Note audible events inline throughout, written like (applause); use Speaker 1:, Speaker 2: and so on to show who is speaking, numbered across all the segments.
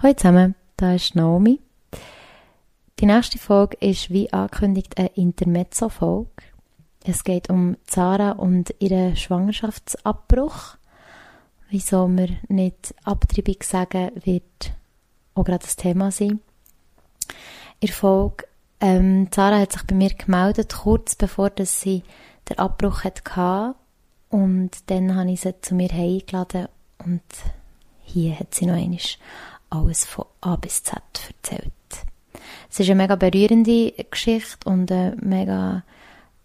Speaker 1: Hallo zusammen, da ist Naomi. Die nächste Folge ist wie angekündigt eine Intermezzo-Folge. Es geht um Zara und ihren Schwangerschaftsabbruch. Wieso wir nicht Abtreibung sagen, wird auch gerade das Thema sein. In der Folge, ähm, Zara hat sich bei mir gemeldet, kurz bevor dass sie den Abbruch hatte. Und dann habe ich sie zu mir eingeladen und hier hat sie noch einmal alles von A bis Z erzählt. Es ist eine mega berührende Geschichte und eine mega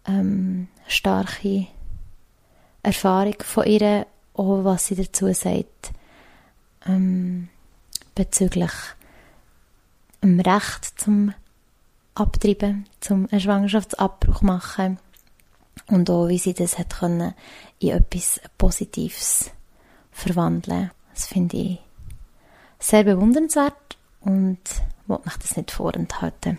Speaker 1: ähm, starke Erfahrung von ihr, auch was sie dazu sagt, ähm, bezüglich dem Recht zum Abtreiben, zum einen Schwangerschaftsabbruch machen und auch, wie sie das hat können in etwas Positives verwandeln. Das finde ich sehr bewundernswert und will mich das nicht vorenthalten.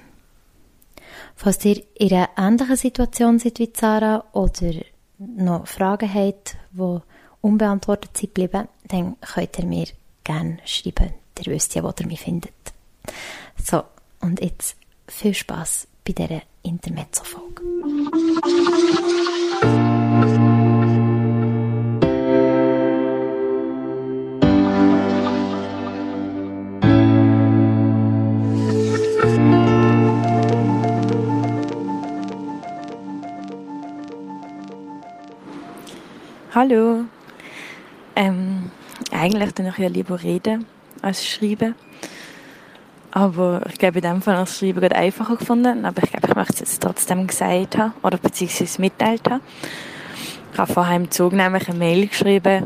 Speaker 1: Falls ihr in einer ähnlichen Situation seid wie Sarah oder noch Fragen habt, die unbeantwortet sind geblieben, dann könnt ihr mir gerne schreiben. Ihr wisst ja, wo ihr mich findet. So, und jetzt viel Spaß bei dieser Intermezzo-Folge.
Speaker 2: Hallo. Ähm, eigentlich dann ich ja lieber reden als schreiben. Aber ich glaube, in dem Fall als Schreiben gerade einfacher gefunden. Aber ich glaube, ich möchte es trotzdem gesagt haben oder beziehungsweise mitteilt haben. Ich habe vorher im Zug nämlich eine Mail geschrieben,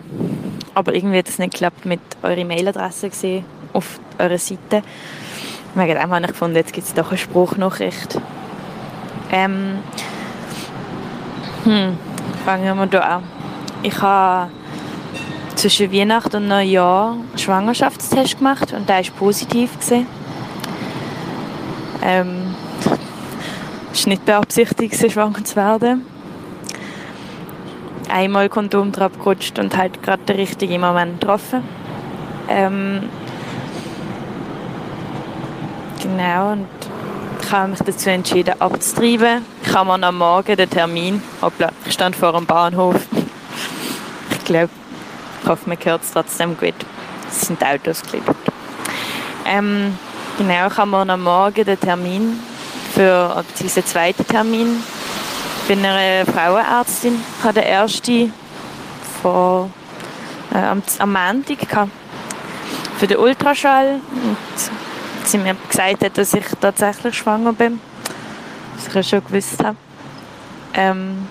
Speaker 2: aber irgendwie hat es nicht geklappt mit eurer Mailadresse auf eurer Seite. Wegen dem habe ich gefunden, jetzt gibt es doch eine Spruchnachricht. Ähm, hm, fangen wir hier an. Ich habe zwischen Weihnachten und Neujahr einen Schwangerschaftstest gemacht und der war positiv. Ähm, es war nicht beabsichtigt, schwanger zu werden. Einmal Kondom drauf gerutscht und halt gerade den richtigen Moment getroffen. Ähm, genau, und ich habe mich dazu entschieden, abzutreiben. Ich habe mir am Morgen den Termin, hoppla, ich stand vor dem Bahnhof, glaube, ich hoffe, man hört es trotzdem gut. Es sind Autos geliefert. Ähm, genau, ich habe am Morgen den Termin für diesen zweiten Termin bei einer Frauenärztin. Ich hatte den ersten vor, äh, am, Montag für den Ultraschall. Und sie mir gesagt hat, dass ich tatsächlich schwanger bin. Was ich ja schon gewusst habe. Ähm,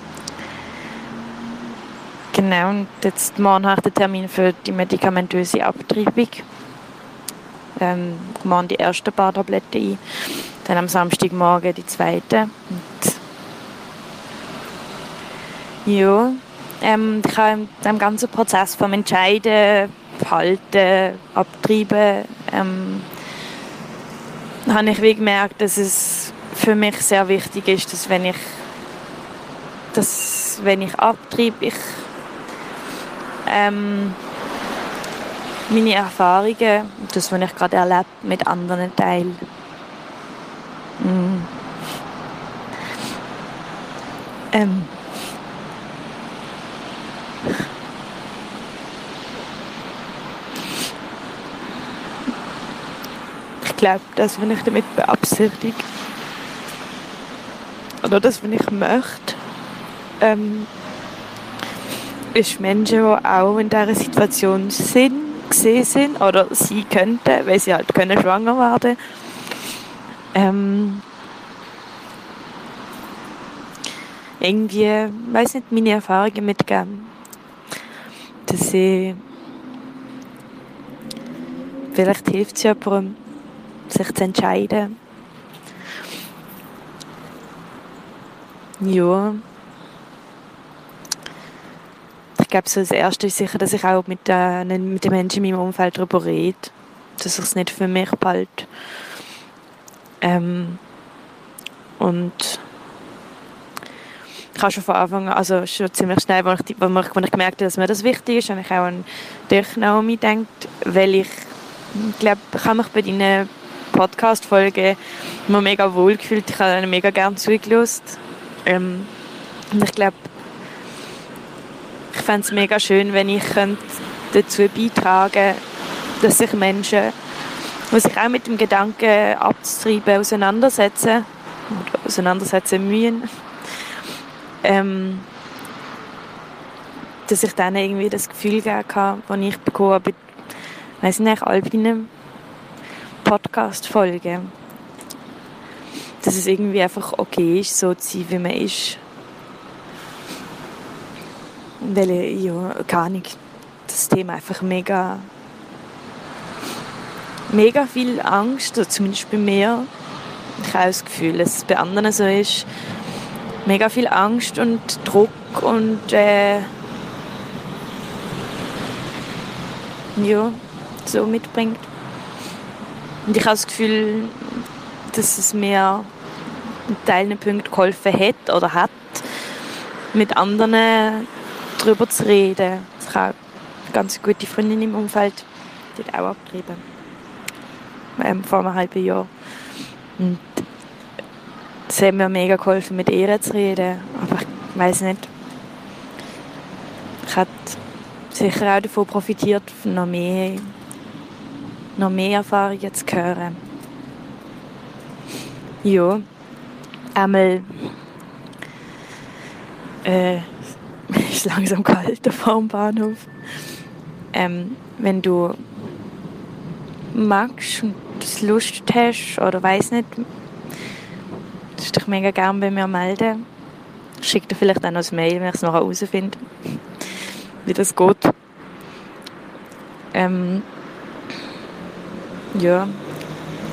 Speaker 2: Genau, und jetzt morgen habe ich den Termin für die medikamentöse Abtreibung. Ähm, morgen die ersten paar Tabletten ein. Dann am Samstagmorgen die zweite. Und ja, ähm, ich habe in dem ganzen Prozess vom Entscheiden, Halten, Abtreiben, ähm, habe ich wie gemerkt, dass es für mich sehr wichtig ist, dass wenn ich, dass, wenn ich abtreibe, ich ähm, meine Erfahrungen, das, was ich gerade erlebe, mit anderen teilen. Mm. Ähm. Ich glaube, das, was ich damit beabsichtige, oder das, was ich möchte, ähm, ist Menschen, die auch in dieser Situation sind, gesehen sind oder sein könnten, weil sie halt können schwanger werden ähm, irgendwie, weiß nicht, meine Erfahrungen mitgeben. Dass sie vielleicht hilft es jemandem, sich zu entscheiden. Ja ich glaube, so das Erste ist sicher, dass ich auch mit, äh, mit den Menschen in meinem Umfeld darüber rede, dass ich es nicht für mich behalte. Ähm, und ich habe schon von Anfang an, also schon ziemlich schnell, als ich, als ich, gemerkt habe, dass mir das wichtig ist, habe ich auch an dich, Naomi, gedacht, weil ich ich glaube, ich habe mich bei deinen Podcast-Folgen immer mega wohl gefühlt. Ich habe ihnen mega gerne zugelassen. Ähm, und ich glaube, fände es mega schön, wenn ich dazu beitragen könnte, dass sich Menschen, die sich auch mit dem Gedanken abzutreiben auseinandersetzen, auseinandersetzen müssen, ähm, dass ich dann irgendwie das Gefühl geben kann, das ich bekommen habe, weiß nicht, all deinen Podcast-Folgen, dass es irgendwie einfach okay ist, so zu sein, wie man ist. Weil, ja, keine Ahnung, das Thema einfach mega mega viel Angst, oder zumindest bei mir. Ich habe das Gefühl, dass es bei anderen so ist. Mega viel Angst und Druck und äh, ja, so mitbringt. Und ich habe das Gefühl, dass es mir in Teilen Punkten geholfen hat oder hat, mit anderen darüber zu reden. Ich habe eine ganz gute Freundin im Umfeld, die hat auch abgetrieben. Ähm, vor einem halben Jahr. Und es hat mir mega geholfen, mit ihr zu reden. Aber ich weiß nicht. Ich habe sicher auch davon profitiert, noch mehr, noch mehr Erfahrungen zu hören. Ja, einmal äh, ist langsam kalt vor dem Bahnhof. Ähm, wenn du magst und das Lust hast oder weiß nicht, darfst dich mega gerne bei mir melden. Ich schicke dir vielleicht auch noch ein Mail, wenn ich es noch herausfinde, wie das geht. Ähm, ja,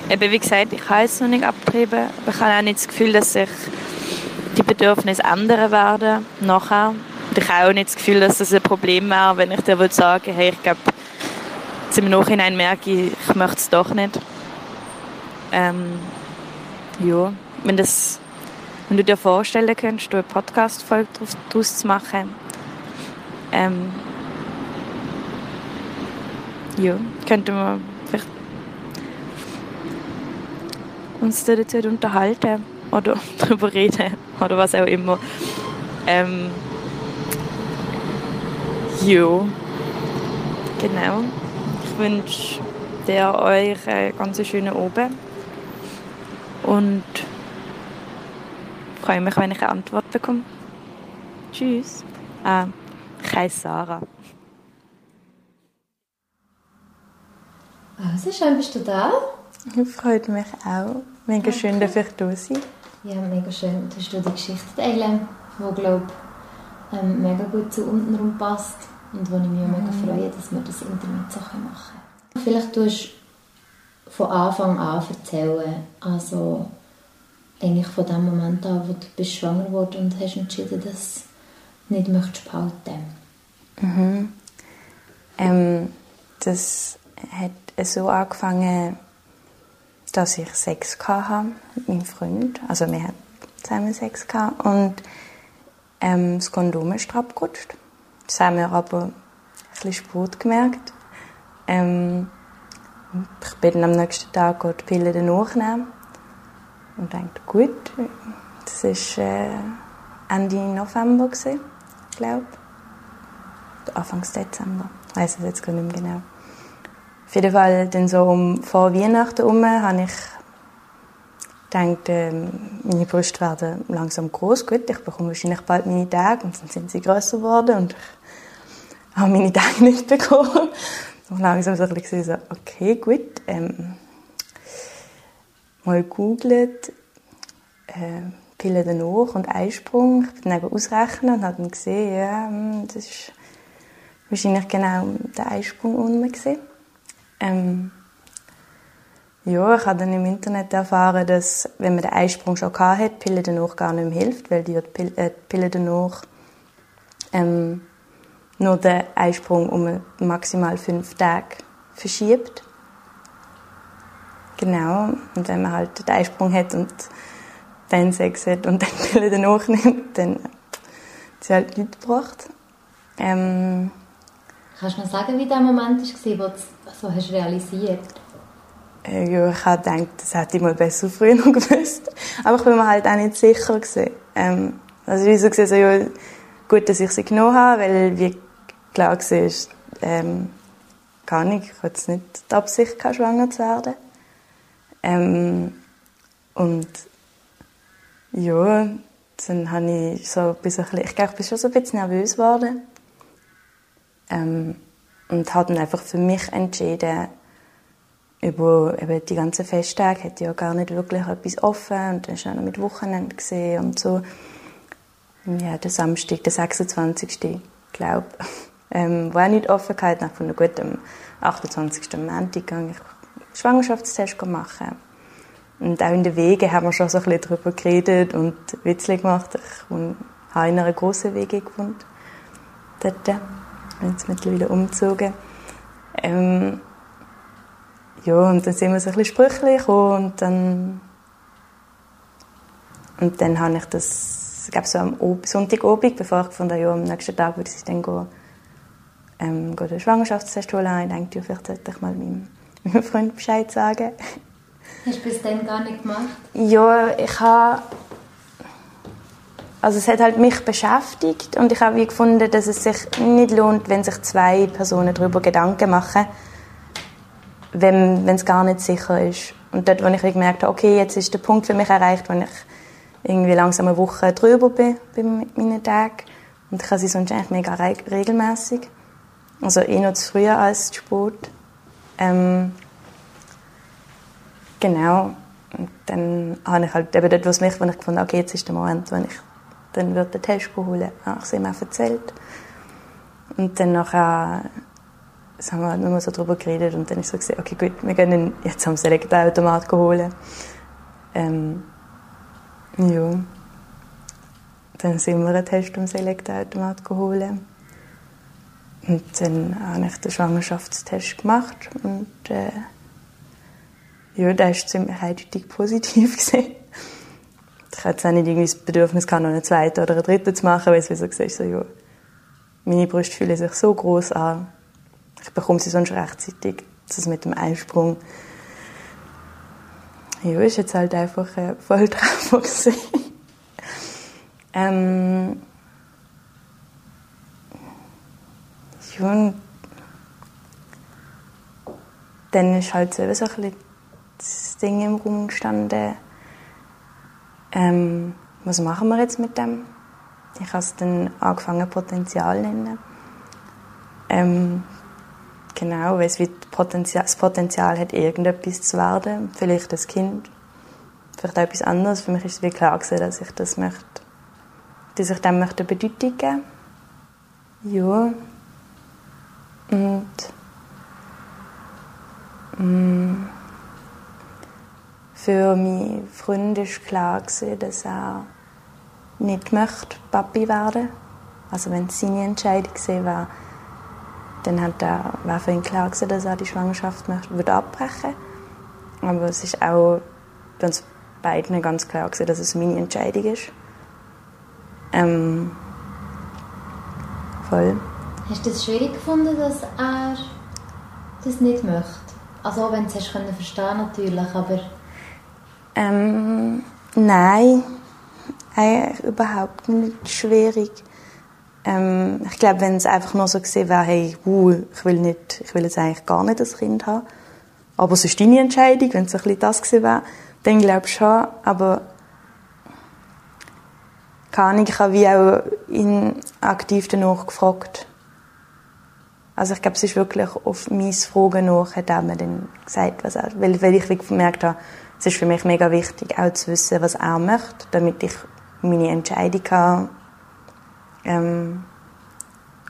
Speaker 2: eben wie gesagt, ich habe es noch nicht abgetrieben, ich habe auch nicht das Gefühl, dass sich die Bedürfnisse ändern werden nachher. Und ich habe auch nicht das Gefühl, dass das ein Problem wäre, wenn ich dir würde sagen, hey, ich glaube, im Nachhinein merke ich, ich möchte es doch nicht. Ähm, ja, wenn, das, wenn du dir vorstellen könntest, eine Podcast-Folge daraus zu machen, ähm, ja, könnten wir vielleicht uns dazu unterhalten oder (laughs) darüber reden oder was auch immer. Ähm, ja, genau. Ich wünsche dir euch einen ganz schönen Abend und freue mich, wenn ich eine Antwort bekomme. Tschüss. Ah, ich heiße Sarah.
Speaker 1: Also, schön bist du da.
Speaker 2: Freut mich auch. Mega schön, dass ich da sein
Speaker 1: Ja, mega schön, dass du die Geschichte teilen, die, glaube ähm, mega gut zu unten rum passt und wo ich mich auch mega mhm. freue, dass wir das Internet so machen können. Vielleicht tust du von Anfang an erzählen, also eigentlich von dem Moment an, wo du bist schwanger wurde und hast entschieden, dass du nicht möchtest behalten.
Speaker 2: Mhm. Ähm, das hat so angefangen, dass ich Sex hatte mit meinem Freund. Also wir hatten zusammen Sex gehabt und ähm, das Kondom ist abgerutscht. Das haben wir aber ein bisschen spät gemerkt. Ähm, ich bin am nächsten Tag die Pille danach nehmen und dachte, gut, das war äh, Ende November, glaube ich. Anfang Dezember. Ich weiß es jetzt gar nicht mehr genau. Auf jeden Fall, dann so um, vor Weihnachten herum, habe ich gedacht, äh, meine Brüste werden langsam groß. Gut, ich bekomme wahrscheinlich bald meine Tage und dann sind sie größer geworden und ich habe meine Tage nicht bekommen. Und langsam so ein bisschen so, okay, gut, ähm, mal gegoogelt, äh, Pille danach und Eisprung. Ich bin dann ausrechnen und habe dann gesehen, ja, hm, das ist wahrscheinlich genau der Eisprung unten. Ähm, ja, ich habe dann im Internet erfahren, dass, wenn man den Eisprung schon gehabt hat, Pille danach gar nicht mehr hilft, weil die äh, Pille danach ähm, nur den Eisprung um maximal fünf Tage verschiebt. Genau. Und wenn man halt den Eisprung hat und dann Sex hat und dann Pille danach nimmt, dann hat sie halt nichts gebracht. Ähm,
Speaker 1: Kannst du noch sagen, wie der Moment war, wo du so hast realisiert
Speaker 2: äh, ja, ich habe gedacht, das hätte ich mal besser früher noch (laughs) gewusst. Aber ich bin mir halt auch nicht sicher gewesen. Ähm, also wie so gesehen, so, ja, gut, dass ich sie genommen habe, weil wie klar war, ähm, gar nicht, ich hatte nicht die Absicht, schwanger zu werden. Ähm, und ja, dann habe ich so ein bisschen, ich glaube, ich bin schon so ein bisschen nervös geworden. Ähm, und habe dann einfach für mich entschieden, über eben die ganzen Festtage hätte ich ja gar nicht wirklich etwas offen und dann ist auch noch mit Wochenende gesehen und so. Ja, der Samstag, der 26. glaube ähm, wo auch nicht offen gehabt, nach von gut am 28. Montag gegangen ich Schwangerschaftstest machen. Und auch in den Wegen haben wir schon so ein bisschen darüber geredet und Witze gemacht. Ich habe in einer grossen Wege gewohnt. Dort. Bin jetzt mittlerweile umgezogen. Ähm, ja, und dann sind wir so ein bisschen sprüchlich und dann und dann habe ich das, ich glaube so am Sonntagabend, bevor ich gefunden habe, ja, am nächsten Tag würde ich dann gehen, ähm, gehen den Schwangerschaftstest holen. Ich denke, vielleicht sollte ich mal meinem, (laughs) meinem Freund Bescheid sagen.
Speaker 1: Hast du bis dann gar nicht gemacht?
Speaker 2: Ja, ich habe also es hat halt mich beschäftigt und ich habe wie gefunden, dass es sich nicht lohnt, wenn sich zwei Personen darüber Gedanken machen, wenn es gar nicht sicher ist. Und dort, wo ich gemerkt habe, okay, jetzt ist der Punkt für mich erreicht, wo ich irgendwie langsam eine Woche drüber bin bei meinen Tagen. Und ich habe sie sonst eigentlich mega re regelmäßig. Also eh noch zu früh als spät. Ähm, genau. Und dann habe ich halt eben dort, was mich, wo ich gefunden okay, jetzt ist der Moment, wo ich dann wird den Test holen. Habe ich es ihm auch erzählt. Und dann nachher haben wir halt nur so darüber geredet und dann ist so gesehen, okay gut, wir gehen jetzt am Selektorautomat holen. Ähm, ja. Dann sind wir einen Test am Selektorautomat geholt. Und dann habe ich den Schwangerschaftstest gemacht und äh, ja, der war ziemlich eindeutig positiv (laughs) gesehen. Ich hatte auch nicht irgendwie das Bedürfnis, noch einen zweiten oder einen dritten zu machen, weil es wie so gesagt so, ja, meine Brüste fühlen sich so groß an ich bekomme sie sonst rechtzeitig. Das mit dem Einsprung. Ja, ist jetzt halt einfach ein Volltreffer (laughs) ähm, ja, dann ist halt so ein bisschen das Ding im Raum gestanden. Ähm, was machen wir jetzt mit dem? Ich habe es dann angefangen Potenzial nennen. Ähm, Genau, weil es Potenzial, das Potenzial hat, irgendetwas zu werden. Vielleicht das Kind, vielleicht auch etwas anderes. Für mich ist es wie klar gewesen, dass ich das möchte, dass ich dem möchte Bedeutung geben. Ja. Und mm, für meinen Freund war klar, dass er nicht möchte Papi werden. Also wenn es seine Entscheidung war, dann hat er, war für ihn klar dass er die Schwangerschaft möchte, abbrechen Aber es ist auch bei uns beiden ganz klar dass es meine Entscheidung ist. Ähm, voll.
Speaker 1: Hast du es schwierig gefunden, dass er das nicht möchte? Also auch wenn du es verstehen natürlich, aber...
Speaker 2: Ähm, nein, eigentlich überhaupt nicht schwierig. Ähm, ich glaube, wenn es einfach nur so gesehen wäre, hey, uh, ich will nicht, ich will jetzt eigentlich gar nicht das Kind haben, aber es ist deine Entscheidung, wenn es ein bisschen das gewesen wäre, dann glaube ich schon, aber keine Ahnung, ich habe wie auch ihn aktiv danach gefragt. Also ich glaube, es ist wirklich auf meine Fragen nach, hat er mir dann gesagt, was er, weil, weil ich gemerkt habe, es ist für mich mega wichtig, auch zu wissen, was er möchte, damit ich meine Entscheidung habe ähm,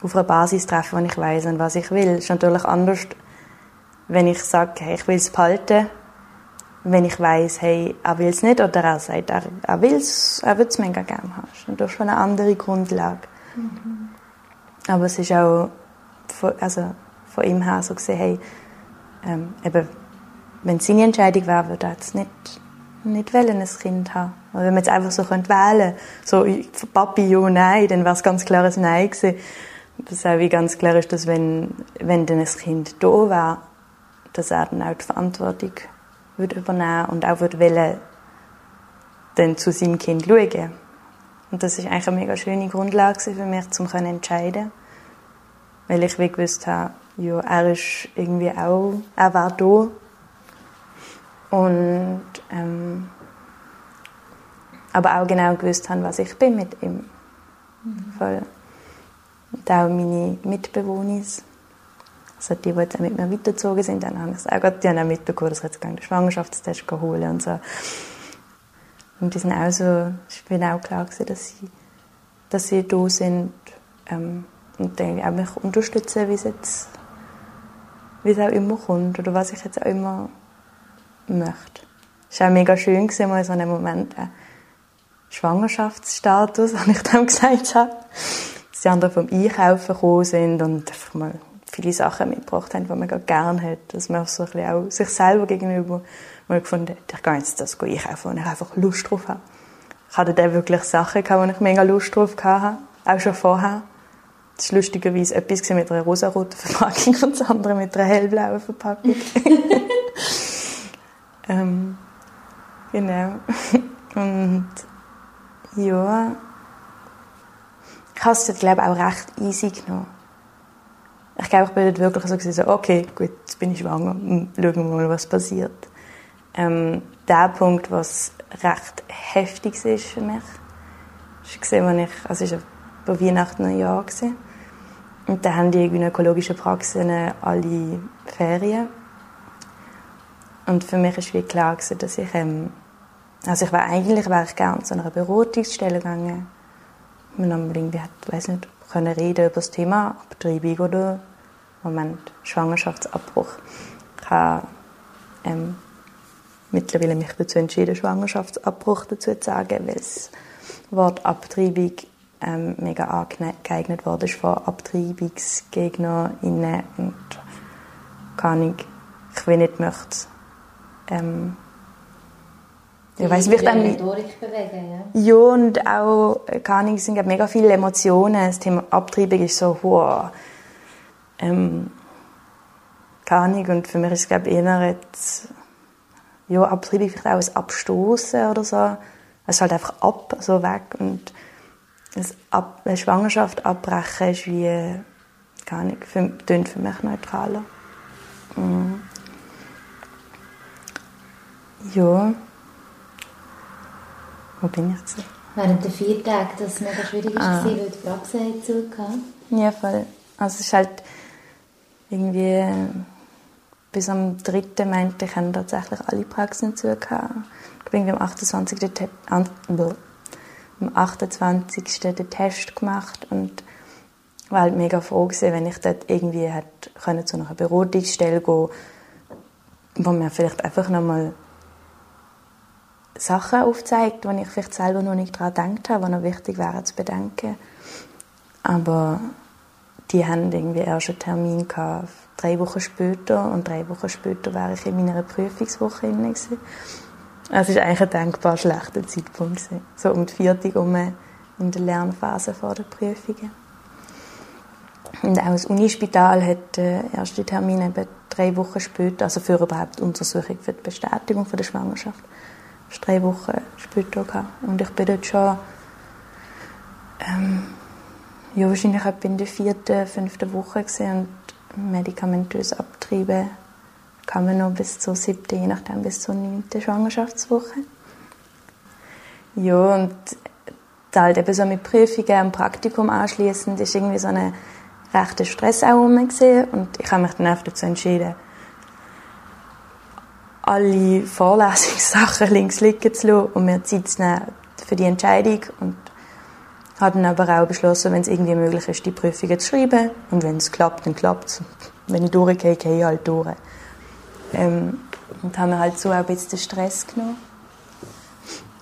Speaker 2: auf einer Basis treffen, wo ich weiß, was ich will. Es ist natürlich anders, wenn ich sage, hey, ich will es behalten, wenn ich weiß, hey, er will es nicht, oder er sagt, er, er will es, er würde es mega gerne haben. Das ist schon eine andere Grundlage. Mhm. Aber es ist auch von, also von ihm her so gesehen, hey, ähm, eben, wenn es seine Entscheidung wäre, würde er es nicht nicht wollen, ein Kind haben. Oder wenn man jetzt einfach so wählen könnte, so Papi, ja, nein, dann wäre es ganz klar ein Nein gewesen. dass auch wie ganz klar ist, dass wenn, wenn dann ein Kind da wäre, dass er dann auch die Verantwortung würde übernehmen und auch würde wollen, dann zu seinem Kind schauen. Und das ist eigentlich eine mega schöne Grundlage für mich, um zu entscheiden. Weil ich wie gewusst habe, ja, er ist irgendwie auch, er war da. Und, ähm, aber auch genau gewusst haben, was ich bin mit ihm. Mhm. Voll. Und auch meine Mitbewohner, also die, die jetzt auch mit mir weitergezogen sind, dann haben es auch, die haben auch mitbekommen, dass ich jetzt den Schwangerschaftstest holen und so. Und die sind auch so, ich bin auch klar gewesen, dass sie, dass sie da sind ähm, und dann auch mich unterstützen, wie es wie es auch immer kommt oder was ich jetzt auch immer möchte. Es war auch mega schön, gewesen, mal so einen Moment, äh, Schwangerschaftsstatus, (laughs) wie ich dem gesagt habe die anderen vom Einkaufen gekommen sind und einfach mal viele Sachen mitgebracht haben, die man gerne hat. Dass man so ein bisschen auch sich selber gegenüber mal gefunden hat, ich gehe jetzt das einkaufen, wo ich einfach Lust drauf habe. Ich hatte dann wirklich Sachen wo ich mega Lust drauf hatte, auch schon vorher. Das ist lustigerweise etwas mit einer rosaroten Verpackung und das andere mit einer hellblauen Verpackung. (laughs) ähm, genau. Und ja, ich habe es glaube auch recht easy genommen. Ich glaube, ich bin dort wirklich so, gewesen, okay, gut, jetzt bin ich schwanger, hm, schauen wir mal, was passiert. Ähm, der Punkt, was recht heftig ist für mich, ist als ich, also es war bei Weihnachten ein Jahr gewesen. Und da haben die gynäkologischen Praxen alle Ferien. Und für mich war klar, gewesen, dass ich, ähm, also ich war eigentlich wäre ich gerne zu einer Beratungsstelle gegangen, wir haben irgendwie, weiß nicht, können reden über das Thema Abtreibung oder Moment, Schwangerschaftsabbruch. Ich habe ähm, mittlerweile mich dazu entschieden, Schwangerschaftsabbruch dazu zu sagen, weil das Wort Abtreibung ähm, mega angeeignet wurde von AbtreibungsgegnerInnen und kann ich, ich will nicht möchte ähm,
Speaker 1: ich weiß, wie ich dann Rhetorik bewegen, ja.
Speaker 2: Ja, und auch, keine Ahnung, es sind mega viele Emotionen. Das Thema Abtreibung ist so, wow, ähm, keine Ahnung, und für mich ist es, glaube ich, eher jetzt, ja, Abtreibung vielleicht auch ein Abstoßen oder so. Es ist halt einfach ab, so weg. Und ab, eine Schwangerschaft abbrechen ist wie, keine Ahnung, für, für mich neutraler. Mhm. Ja. Wo bin ich jetzt?
Speaker 1: Während der vier Tage, das mega schwierig ah. war, weil die Praxis hat zugehört.
Speaker 2: Ja, voll. Also es ist halt irgendwie bis am 3. meinte ich, haben tatsächlich alle Praxen zugehört. Ich bin am 28. Te am 28. den Test gemacht und war halt mega froh gewesen, wenn ich dort irgendwie hätte können zu einer Beratungsstelle gehen wo mir vielleicht einfach nochmal Sachen aufzeigt, die ich vielleicht selber noch nicht daran gedacht habe, die noch wichtig wären zu bedenken. Aber die haben irgendwie erst einen Termin gehabt, drei Wochen später und drei Wochen später wäre ich in meiner Prüfungswoche gewesen. Also es war eigentlich ein denkbar schlechter Zeitpunkt gewesen. so um die vierte um in der Lernphase vor der Prüfungen. Und auch das Unispital hat den ersten Termin eben drei Wochen später, also für überhaupt die Untersuchung für die Bestätigung der Schwangerschaft drei Wochen später gehabt. Und ich bin dort schon ähm, ja, wahrscheinlich etwa in der vierten, fünften Woche gesehen und medikamentös abgetrieben kann man noch bis zur siebten, je nachdem bis zur neunten Schwangerschaftswoche. Ja, und halt eben so mit Prüfungen und Praktikum anschließend ist irgendwie so ein rechter Stress auch rum und ich habe mich dann einfach dazu entschieden, alle Vorlesungssachen (laughs) links liegen zu lassen und mir Zeit zu nehmen für die Entscheidung und habe dann aber auch beschlossen, wenn es irgendwie möglich ist, die Prüfungen zu schreiben und wenn es klappt, dann klappt es. Wenn ich durchgehe, gehe ich halt durch. Ähm, und haben mir halt so auch ein bisschen den Stress genommen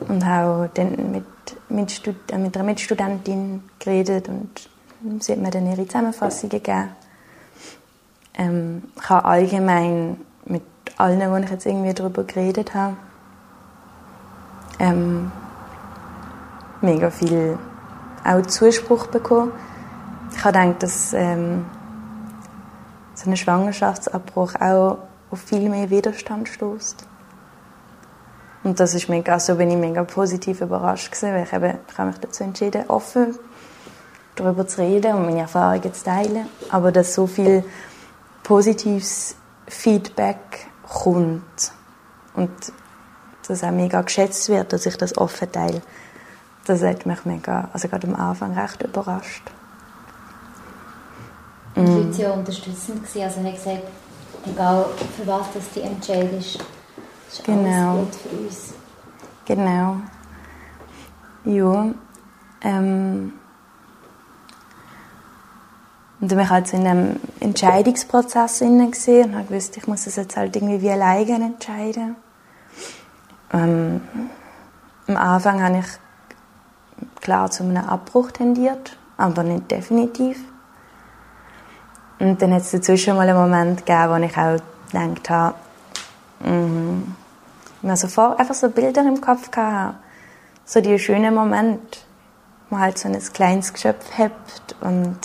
Speaker 2: und habe dann mit, mit, Stud äh, mit einer Mitstudentin geredet und sie hat mir dann ihre Zusammenfassung gegeben. Ähm, ich habe allgemein mit allen, wo ich jetzt irgendwie darüber geredet habe, ähm, mega viel auch Zuspruch bekommen. ich habe gedacht, dass ähm, so ein Schwangerschaftsabbruch auch auf viel mehr Widerstand stößt. Und das ist mega, also bin ich mega positiv überrascht gewesen, weil ich eben, ich habe mich dazu entschieden, offen darüber zu reden und meine Erfahrungen zu teilen. Aber dass so viel positives Feedback kommt und dass auch mega geschätzt wird, dass ich das offen teile, das hat mich mega, also gerade am Anfang recht überrascht.
Speaker 1: Und die Leute waren unterstützend, also haben gesagt, egal für was das die entscheidest, ist genau. alles gut für uns.
Speaker 2: Genau. Ja. Ähm. Und dann war ich halt so in einem Entscheidungsprozess gesehen und gewusst, ich muss das jetzt halt irgendwie wie alleine entscheiden. Ähm, am Anfang habe ich klar zu einem Abbruch tendiert, aber nicht definitiv. Und dann hat es dazwischen mal einen Moment gegeben, wo ich auch gedacht habe, mhm, mir sofort einfach so Bilder im Kopf gehabt, so die schönen Momente, wo man halt so ein kleines Geschöpf hat und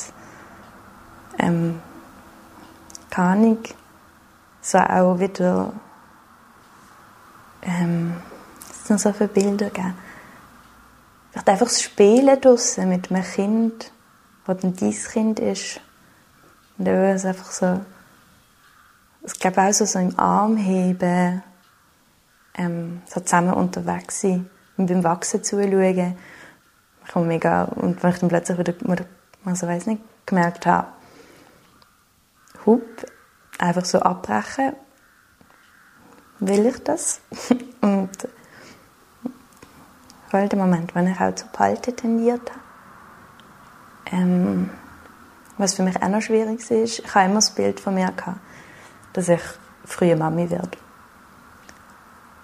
Speaker 2: ähm, keine Ahnung, so auch wieder ähm, es noch so viele Bilder gegeben. Vielleicht einfach das Spielen draussen mit einem Kind, das dann dein Kind ist. Und dann es einfach so, ich glaube auch so, so im Arm heben, ähm, so zusammen unterwegs sein und beim Wachsen zuschauen. Ich habe mega, und wenn ich dann plötzlich wieder, also weiß nicht, gemerkt habe, hup, einfach so abbrechen, will ich das? (laughs) und voll der Moment, wenn ich auch zu behalten tendiert habe. Ähm, was für mich auch noch schwierig ist, ich habe immer das Bild von mir gehabt, dass ich frühe Mami werde.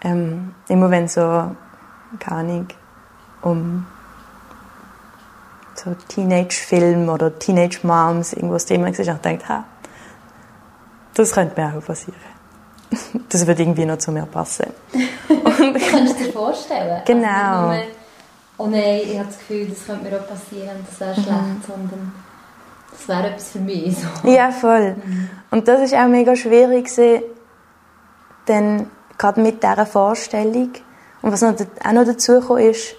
Speaker 2: Ähm, immer wenn so, keine Ahnung, um so Teenage-Film oder Teenage-Moms irgendwas Thema war, ich dachte, ha, das könnte mir auch passieren. (laughs) Das würde irgendwie noch zu mir passen. (laughs)
Speaker 1: Kannst du dir vorstellen?
Speaker 2: Genau.
Speaker 1: Also oh nein, ich habe das Gefühl, das könnte mir auch passieren, das wäre schlecht, mhm. sondern das wäre etwas für mich. So.
Speaker 2: Ja, voll. Und das ist auch mega schwierig, denn gerade mit dieser Vorstellung und was noch, auch noch dazu kam, ist,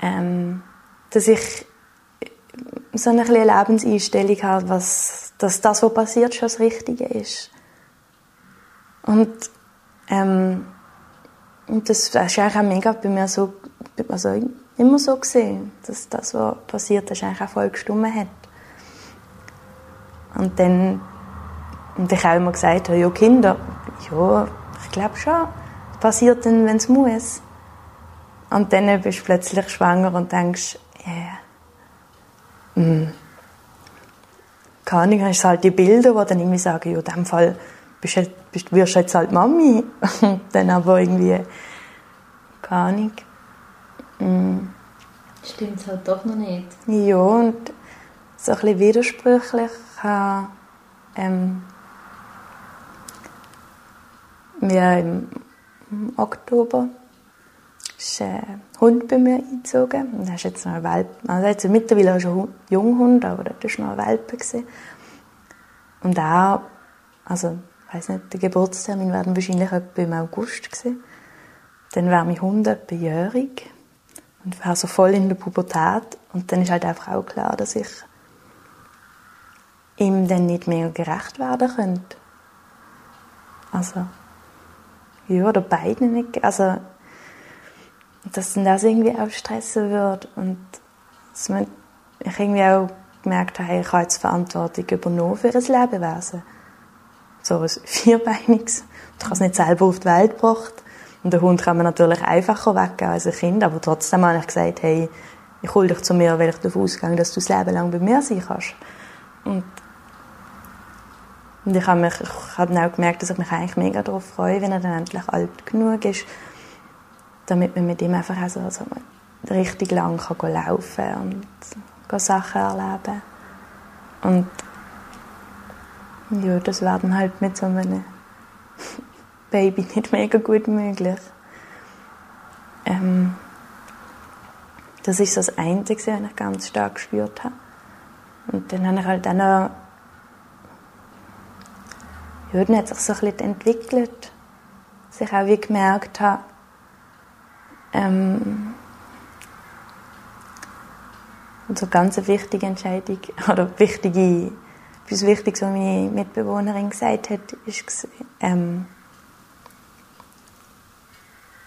Speaker 2: ähm, dass ich so eine Lebenseinstellung habe, was, dass das, was passiert, schon das Richtige ist. Und, ähm, und das ist eigentlich auch mega bei mir so, also immer so gesehen, dass das, was passiert ist, eigentlich auch voll gestummen hat. Und dann, und ich auch immer gesagt habe, ja Kinder, ja, ich glaube schon, das passiert dann, wenn es muss. Und dann bist du plötzlich schwanger und denkst, ja, yeah, mm. keine Ahnung, hast halt die Bilder, die dann irgendwie sagen, ja, in dem Fall bist du, bist, wirst du jetzt halt Mami. (laughs) Und dann aber irgendwie, keine Ahnung.
Speaker 1: Mm. Stimmt halt doch noch nicht.
Speaker 2: Ja, und so ein bisschen widersprüchlich. Habe, ähm, wir im Oktober ist ein Hund bei mir eingezogen. Und ist jetzt noch ein Welpe. Also jetzt mittlerweile schon ein Junghund, aber das war noch ein Welpe. Gewesen. Und auch, also ich weiß nicht, der Geburtstermin werden wahrscheinlich etwa im August gewesen. Dann wäre mein Hund etwa jährig und wäre so voll in der Pubertät. Und dann ist halt einfach auch klar, dass ich ihm dann nicht mehr gerecht werden könnte. Also, ja, oder beiden nicht. Also, dass dann das irgendwie auch stressen wird und dass man, ich irgendwie auch gemerkt habe, ich habe jetzt Verantwortung übernommen für ein Lebewesen so ein Vierbeiniges. Du kannst nicht selber auf die Welt gebracht. Und den Hund kann man natürlich einfacher weggeben als ein Kind, aber trotzdem habe ich gesagt, hey, ich hole dich zu mir, weil ich davon ausgehe, dass du das Leben lang bei mir sein kannst. Und, und ich habe, mich, auch gemerkt, dass ich mich eigentlich mega darauf freue, wenn er dann endlich alt genug ist, damit man mit ihm einfach auch so, richtig lang kann laufen und Sachen erleben Und ja, das wäre dann halt mit so einem (laughs) Baby nicht mega gut möglich. Ähm, das ist so das Einzige, was ich ganz stark gespürt habe. Und dann habe ich halt auch noch, ja, dann hat sich so ein bisschen entwickelt, dass ich auch wie gemerkt habe, ähm, und so ganz eine wichtige Entscheidung, (laughs) oder wichtige, etwas Wichtiges, was meine Mitbewohnerin gesagt hat, ist, ähm,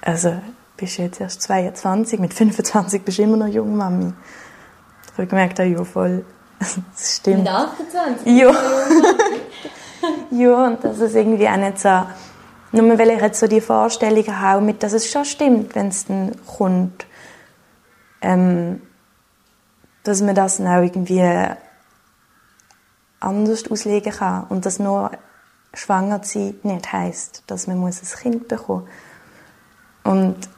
Speaker 2: also, bist jetzt erst 22, mit 25 bist du immer noch jung, Mami. Ich habe gemerkt, ja, voll, (laughs) das stimmt.
Speaker 1: Mit 28?
Speaker 2: Ja. (laughs) ja, und das ist irgendwie auch nicht so, nur weil ich jetzt so die Vorstellung habe, mit, dass es schon stimmt, wenn es dann kommt, ähm, dass man das dann auch irgendwie anders auslegen kann und dass nur schwanger zu sein nicht heisst, dass man muss ein Kind bekommen. Muss. Und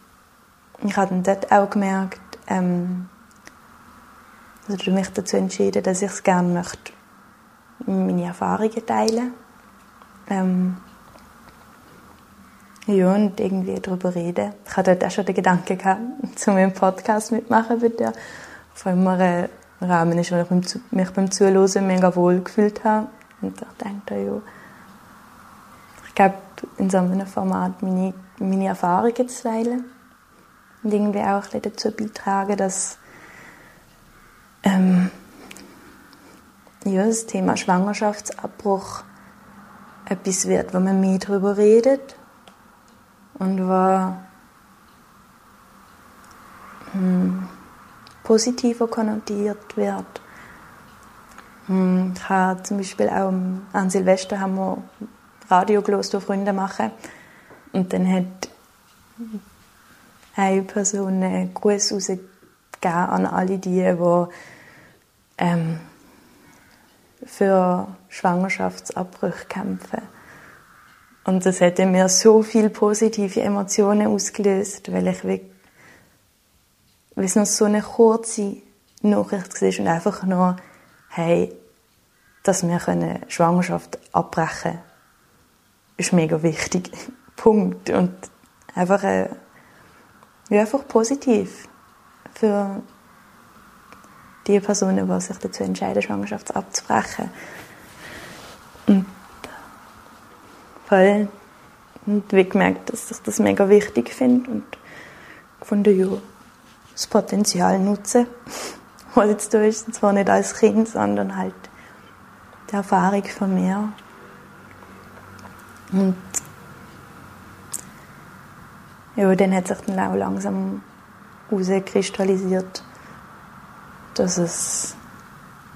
Speaker 2: ich habe dann dort auch gemerkt, ähm, also mich dazu entschieden, dass ich es gerne möchte, meine Erfahrungen teilen. Ähm, ja, und irgendwie darüber reden. Ich hatte dort auch schon den Gedanken gehabt, (laughs) zu meinem Podcast mitmachen bei dir. Vor allem ein Rahmen ist, wo ich mich beim Zuhören mega wohl gefühlt habe. Und ich dachte, ja, ich glaube, in so einem Format meine, meine Erfahrungen zu teilen. Und irgendwie auch ein bisschen dazu beitragen, dass ähm, ja, das Thema Schwangerschaftsabbruch etwas wird, wo man mehr darüber redet und wo hm, positiver konnotiert wird. Hm, ich habe zum Beispiel auch an Silvester haben wir Radio gelost, Freunde machen und dann hat eine Person einen Gruß rausgegeben an alle die, die ähm, für Schwangerschaftsabbrüche kämpfen. Und das in mir so viele positive Emotionen ausgelöst, weil ich wirklich, weil es noch so eine kurze Nachricht war und einfach nur, hey, dass wir können Schwangerschaft abbrechen können, ist mega wichtig. (laughs) Punkt. Und einfach, äh, ja, einfach positiv für die Personen, die sich dazu entscheiden, Schwangerschaft abzubrechen. Und voll und wie gemerkt, dass ich das mega wichtig finde und gefunden, ja, das Potenzial nutzen, (laughs) was jetzt da ist, und zwar nicht als Kind, sondern halt die Erfahrung von mir. Und ja, dann hat sich dann auch langsam herauskristallisiert, dass es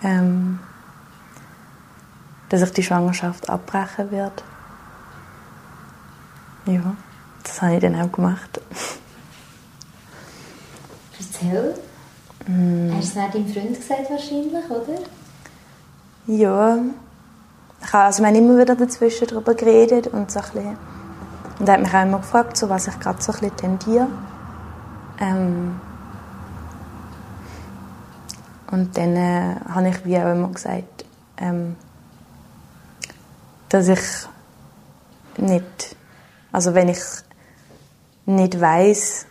Speaker 2: ähm, dass ich die Schwangerschaft abbrechen werde. Ja, das habe ich dann auch gemacht. (laughs)
Speaker 1: Erzähl. Mm. Hast du es deinem Freund gesagt wahrscheinlich, oder?
Speaker 2: Ja. Ich habe, also wir haben immer wieder dazwischen darüber geredet und so ein bisschen, und er hat mich auch immer gefragt, so, was ich gerade so ein bisschen tendiere. Ähm, und dann äh, habe ich wie auch immer gesagt, ähm, dass ich nicht, also wenn ich nicht weiß,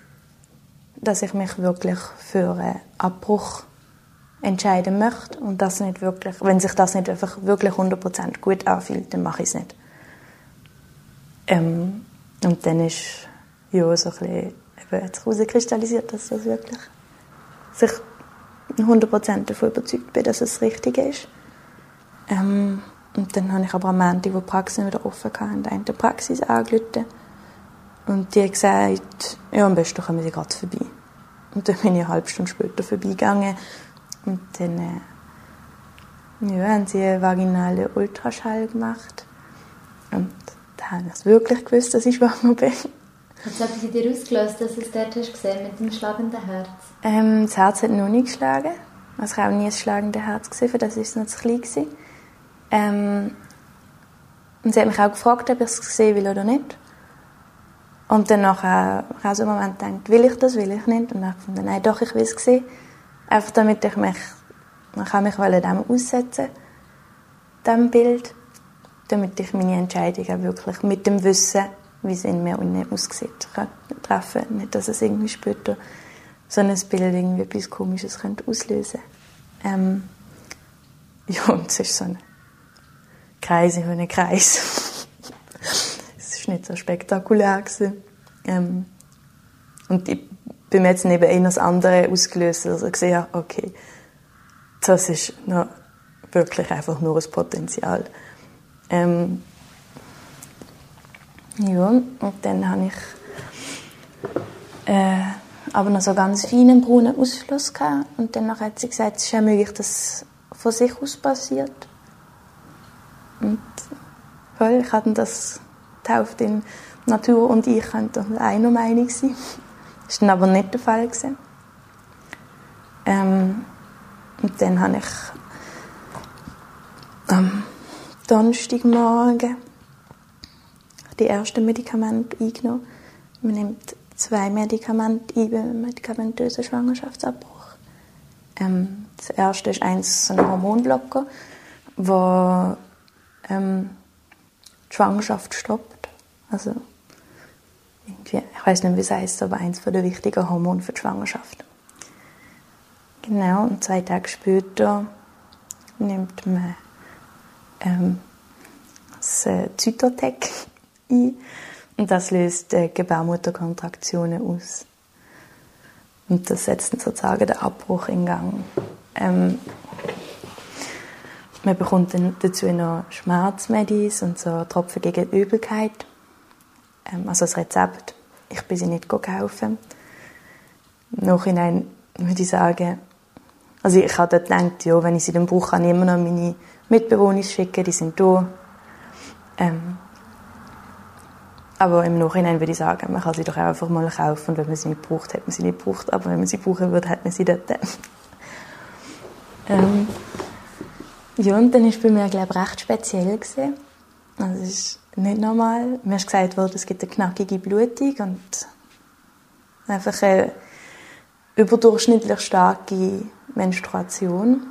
Speaker 2: dass ich mich wirklich für einen Abbruch entscheiden möchte und das nicht wirklich, wenn sich das nicht einfach wirklich 100% gut anfühlt, dann mache ich es nicht. Ähm, und dann ist ja so ein bisschen eben dass das wirklich sich 100% davon überzeugt bin, dass es richtig ist. Ähm, und dann habe ich aber am Montag, wo die Praxis wieder offen hatte, eine Praxis angerufen. Und die hat gesagt, ja, am besten kommen sie gerade vorbei. Und dann bin ich eine halbe Stunde später vorbeigegangen. Und dann äh, ja, haben sie einen vaginalen Ultraschall gemacht. Und da habe ich wirklich gewusst, dass ich schwanger bin.
Speaker 1: Hat sie dir ausgelöst, dass du es dort hast gesehen mit dem schlagenden Herz?
Speaker 2: Ähm, das Herz hat noch nicht geschlagen. Also ich habe auch nie ein schlagendes Herz gesehen, für das war es noch zu klein. Ähm, und sie hat mich auch gefragt, ob ich es gesehen will oder nicht. Und dann nachher habe ich auch so einen Moment gedacht, will ich das, will ich nicht? Und dann habe ich gedacht, nein, doch, ich will es sehen. Einfach damit ich mich, ich kann mich dem aussetzen, dem Bild, damit ich meine Entscheidung auch wirklich mit dem Wissen, wie es in mir unten aussieht, treffen. Nicht, dass es irgendwie später so ein Bild irgendwie etwas Komisches könnte auslösen. Ähm, (laughs) ja, und es ist so ein Kreis in einem Kreis. (laughs) es war nicht so spektakulär. Ähm, und ich bin mir jetzt neben eher das andere ausgelöst, also gesehen habe, okay, das ist noch wirklich einfach nur ein Potenzial. Ähm, ja, und dann habe ich äh, aber noch so ganz feinen braunen Ausfluss gehabt. Und dann hat sie gesagt, es ist ja möglich, dass es von sich aus passiert. Und voll, ich hatte das getauft in Natur und ich könnten einer Meinung sein. (laughs) Das war dann aber nicht der Fall. Ähm, und dann habe ich am Donnerstagmorgen die ersten Medikamente eingenommen. Man nimmt zwei Medikamente ein beim medikamentösen Schwangerschaftsabbruch. Ähm, das erste ist eins so ein Hormonblocker, wo ähm, die Schwangerschaft stoppt. Also ich weiß nicht, wie es heißt, aber eins der wichtigen Hormone für die Schwangerschaft. Genau, und zwei Tage später nimmt man ähm, das äh, Zytotec ein und das löst äh, Gebärmutterkontraktionen aus. Und das setzt dann sozusagen den Abbruch in Gang. Ähm, man bekommt dann dazu noch Schmerzmedis und so Tropfen gegen Übelkeit. Ähm, also das Rezept. Ich bin sie nicht kaufen. Im Nachhinein würde ich sagen, also ich habe dort gedacht, ja, wenn ich sie dann brauche, kann ich immer noch meine Mitbewohner schicken, die sind da. Ähm, aber im Nachhinein würde ich sagen, man kann sie doch auch einfach mal kaufen und wenn man sie nicht braucht, hat man sie nicht gebraucht. Aber wenn man sie brauchen würde, hat man sie dort. ähm, ja, und dann war es bei mir, glaube ich, recht speziell. Gewesen. Also es ist nicht normal. Mir ist gesagt worden, es gibt eine knackige Blutung und einfach eine überdurchschnittlich starke Menstruation.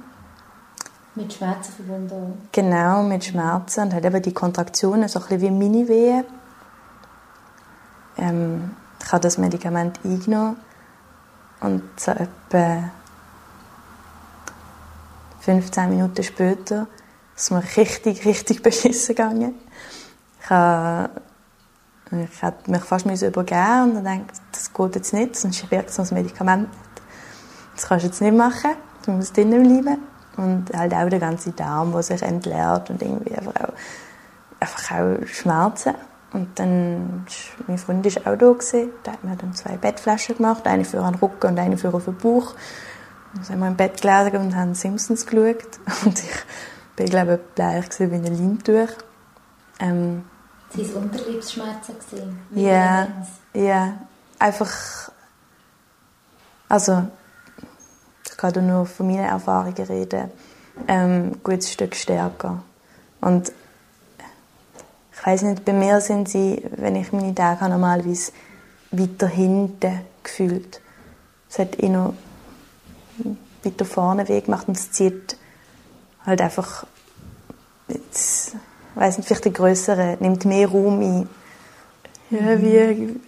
Speaker 1: Mit Schmerzen verbunden?
Speaker 2: Genau, mit Schmerzen und halt eben die Kontraktionen, so ein bisschen wie Mini-Wehen. Ähm, ich habe das Medikament eingenommen und so etwa 15 Minuten später ist mir richtig, richtig (laughs) beschissen gegangen. Ich habe, ich habe mich fast übergeben und dachte das geht jetzt nicht, sonst wirkt ein Medikament nicht. Das kannst du jetzt nicht machen, du musst drinnen bleiben. Und halt auch der ganze Darm, der sich entleert und irgendwie einfach auch, einfach auch Schmerzen. Und dann war mein Freund ist auch da gewesen. Da hat mir dann zwei Bettflaschen gemacht, eine für den Rücken und eine für den Bauch. Dann sind wir im Bett gelegen und haben Simpsons geschaut. (laughs) Und ich bin, glaube ich, bleich wie ein Leintuch. Ähm,
Speaker 1: Sie waren Unterliebsschmerzen?
Speaker 2: Ja, ja. Einfach, also, ich kann nur von meinen Erfahrungen reden, ähm, ein gutes Stück stärker. Und weiß nicht, bei mir sind sie, wenn ich meine Tage habe, normalerweise weiter hinten gefühlt. Es hat immer weiter vorne Weg gemacht und es zieht halt einfach, jetzt, ich weiß nicht, vielleicht der größere, nimmt mehr Raum ein. Ja, mhm. wie,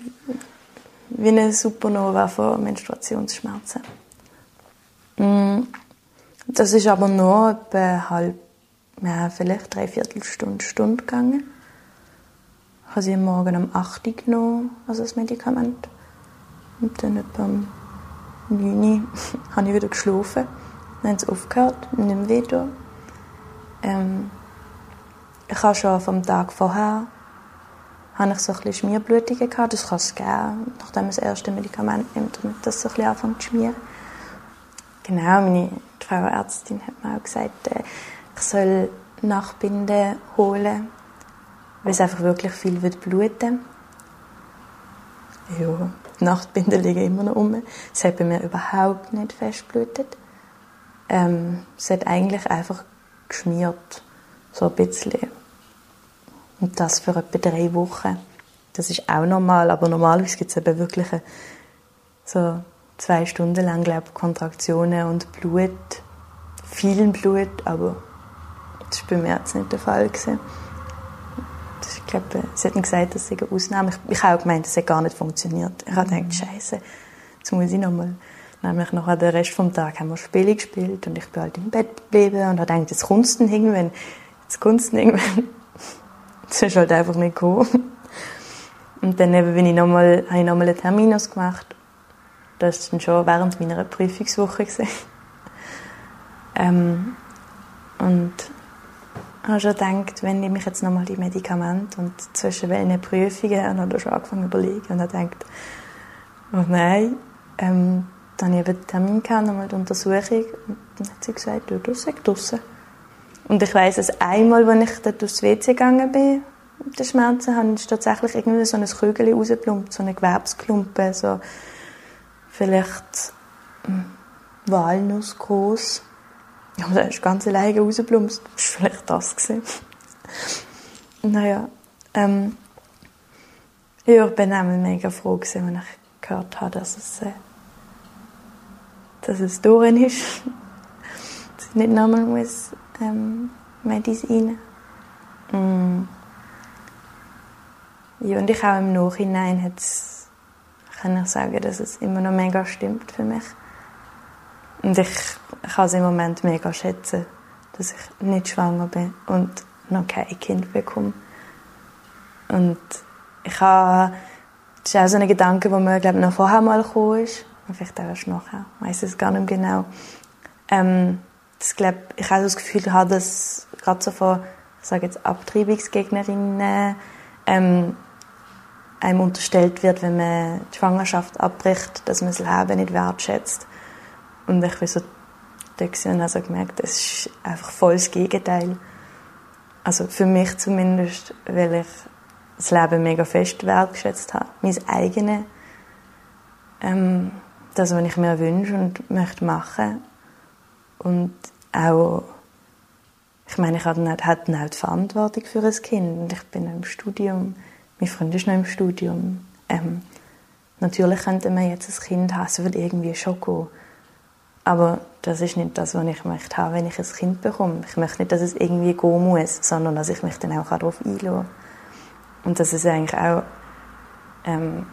Speaker 2: wie eine Supernova von Menstruationsschmerzen. Mm. Das ist aber nur etwa halb, ja, vielleicht dreiviertel Stunde, Stunde gegangen habe sie am Morgen um 8 Uhr genommen, also das Medikament. Und dann etwa um 9 Uhr (laughs) habe ich wieder geschlafen. Dann haben sie aufgehört, nicht mehr wieder. Ähm, ich habe schon vom Tag vorher habe ich so ein bisschen Schmierblutungen gehabt. Das kann es geben, nachdem man das erste Medikament nimmt, damit das so ein bisschen anfängt zu schmieren. Genau, meine Frauenärztin hat mir auch gesagt, äh, ich soll Nachbinden holen weil es einfach wirklich viel wird bluten Ja, die Nachtbinden liegen immer noch um. Es hat bei mir überhaupt nicht festblutet. Ähm, es hat eigentlich einfach geschmiert, so ein bisschen. Und das für etwa drei Wochen. Das ist auch normal, aber normalerweise gibt es eben wirklich so zwei Stunden lang, glaube Kontraktionen und Blut, viel Blut, aber das war bei mir jetzt nicht der Fall. Gewesen ich glaube, sie hat gesagt, das sei eine Ausnahme. Ich, ich habe auch gemeint, das hat gar nicht funktioniert. Ich habe gedacht, Scheiße, jetzt muss ich nochmal nämlich noch den Rest vom Tag haben wir Spiele gespielt und ich bin halt im Bett geblieben und habe gedacht, jetzt kommt es irgendwann. Jetzt kommt es irgendwann. (laughs) Es ist halt einfach nicht gekommen. Und dann eben bin ich noch mal, habe ich nochmal einen Termin ausgemacht. Das war dann schon während meiner Prüfungswoche. ähm, und habe schon gedacht, wenn ich mich jetzt nochmal die Medikamente und zwischen welchen Prüfungen und habe schon angefangen zu überlegen und habe gedacht, oh nein, ähm, dann habe ich eben den Termin gehabt, nochmal die Untersuchung und dann hat sie gesagt, du, du sei draussen. Und ich weiss, dass einmal, als ich dort aufs WC gegangen bin, mit den Schmerzen, habe ich tatsächlich irgendwie so ein Kügel rausgeplumpt, so eine Gewebsklumpe, so vielleicht hm, Walnuss groß. Ja, da ist ganz alleine rausgeplumpst. Das war vielleicht das. Gewesen. naja, ähm, ja, ich bin auch mega froh gewesen, als ich gehört habe, dass es, äh, dass es durch ist. dass ich nicht nochmal muss, ähm, Medizin. Mm. Ja, und ich auch im Nachhinein kann ich sagen, dass es immer noch mega stimmt für mich. Und ich kann es im Moment mega schätzen, dass ich nicht schwanger bin und noch kein Kind bekomme. Und ich habe, das ist auch so ein Gedanke, der mir, glaube ich, noch vorher mal gekommen ist. Vielleicht auch erst nachher. Ich weiß es gar nicht genau. Ähm, das, glaub, ich habe das Gefühl, habe, dass gerade so von, ich sage jetzt, Abtreibungsgegnerinnen ähm, einem unterstellt wird, wenn man die Schwangerschaft abbricht, dass man das Leben nicht wertschätzt. Und ich bin so da und habe so gemerkt, das ist einfach voll das Gegenteil. Also für mich zumindest, weil ich das Leben mega fest wertgeschätzt habe. Mein eigenes, ähm, das, was ich mir wünsche und möchte machen. Und auch, ich meine, ich hatte auch die Verantwortung für ein Kind. Und ich bin im Studium, mein Freund ist noch im Studium. Ähm, natürlich könnte man jetzt ein Kind es würde irgendwie schon gehen. Aber das ist nicht das, was ich möchte haben, wenn ich ein Kind bekomme. Ich möchte nicht, dass es irgendwie gehen muss, sondern dass ich mich dann auch darauf einlassen. Und dass es eigentlich auch ähm,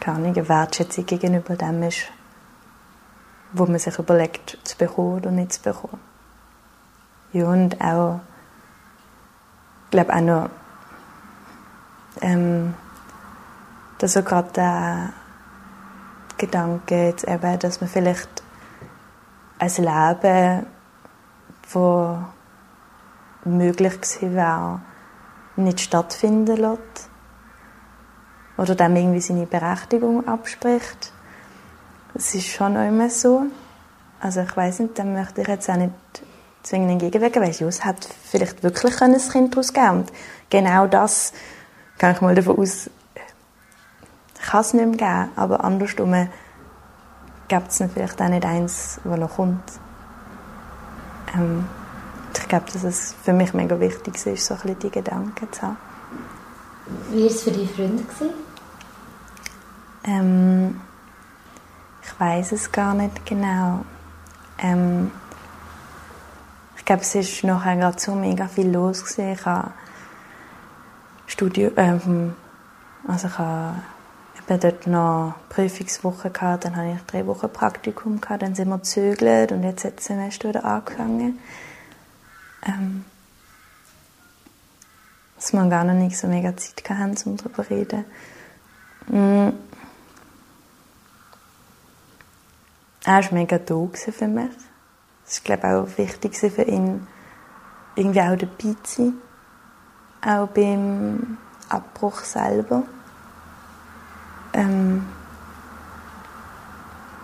Speaker 2: keine Wertschätzung gegenüber dem ist, wo man sich überlegt, zu bekommen oder nicht zu bekommen. Ja, und auch, ich glaube auch noch, ähm, dass so gerade der Gedanke jetzt eben, dass man vielleicht ein Leben, das möglich gewesen wäre, nicht stattfinden lässt. Oder dem irgendwie seine Berechtigung abspricht. Es ist schon immer so. Also ich weiß nicht, dann möchte ich jetzt auch nicht zwingend entgegenwirken, weil ja, es hat vielleicht wirklich ein Kind daraus gegeben. Und genau das, kann ich mal davon aus, kann es nicht mehr geben. Aber andersrum gibt es vielleicht auch nicht eins, das noch kommt. Ähm, ich glaube, dass es für mich mega wichtig ist, so ein bisschen die Gedanken zu haben.
Speaker 1: Wie war es für deine Freunde?
Speaker 2: Ähm, ich weiß es gar nicht genau. Ähm, ich glaube, es ist nachher gerade so mega viel los gewesen. Ich habe Studio, ähm, also ich habe eben dort noch Prüfungswoche gehabt, dann habe ich drei Wochen Praktikum gehabt, dann sind wir gezögert und jetzt hat das Semester wieder angefangen. Ähm, dass wir gar noch nicht so mega Zeit hatten, um darüber zu reden. Mm. Er war mega da für mich. Es war, glaube ich, auch wichtig für ihn, irgendwie auch dabei zu sein. Auch beim Abbruch selber. Ähm,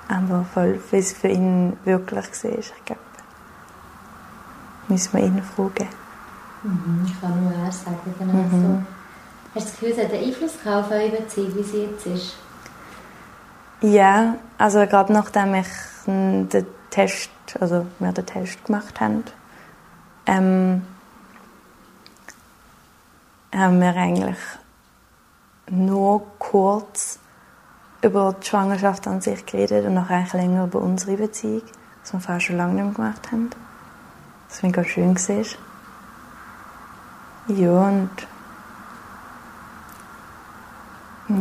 Speaker 2: aber voll, wie es für ihn wirklich war, ich glaube, müssen wir ihn fragen.
Speaker 1: Mhm, ich kann nur er sagen, genau mhm. so. Hast du das Gefühl, es hat einen Einfluss auf eure Beziehung, wie sie jetzt ist?
Speaker 2: Ja, also gerade nachdem ich den Test, also wir den Test gemacht haben, ähm, haben wir eigentlich nur kurz über die Schwangerschaft an sich geredet und noch eigentlich länger über unsere Beziehung, was wir vorher schon lange nicht mehr gemacht haben. Das war ganz schön. War. Ja, und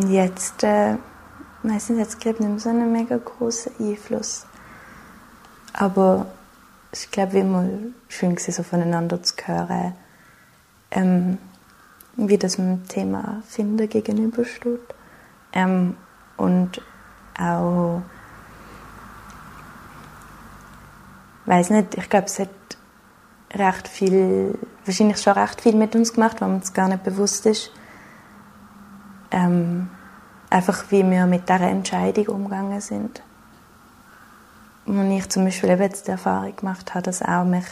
Speaker 2: jetzt äh, meistens es, glaube nicht mehr so einen mega großen Einfluss. Aber ist, glaube ich, immer schön gewesen, so voneinander zu hören, ähm, wie das dem Thema Finden gegenübersteht. Ähm, und auch, weiß nicht, ich glaube, es hat recht viel, wahrscheinlich schon recht viel mit uns gemacht, weil uns gar nicht bewusst ist. Ähm, einfach wie wir mit dieser Entscheidung umgegangen sind. Und ich zum Beispiel eben jetzt die Erfahrung gemacht habe, dass auch mich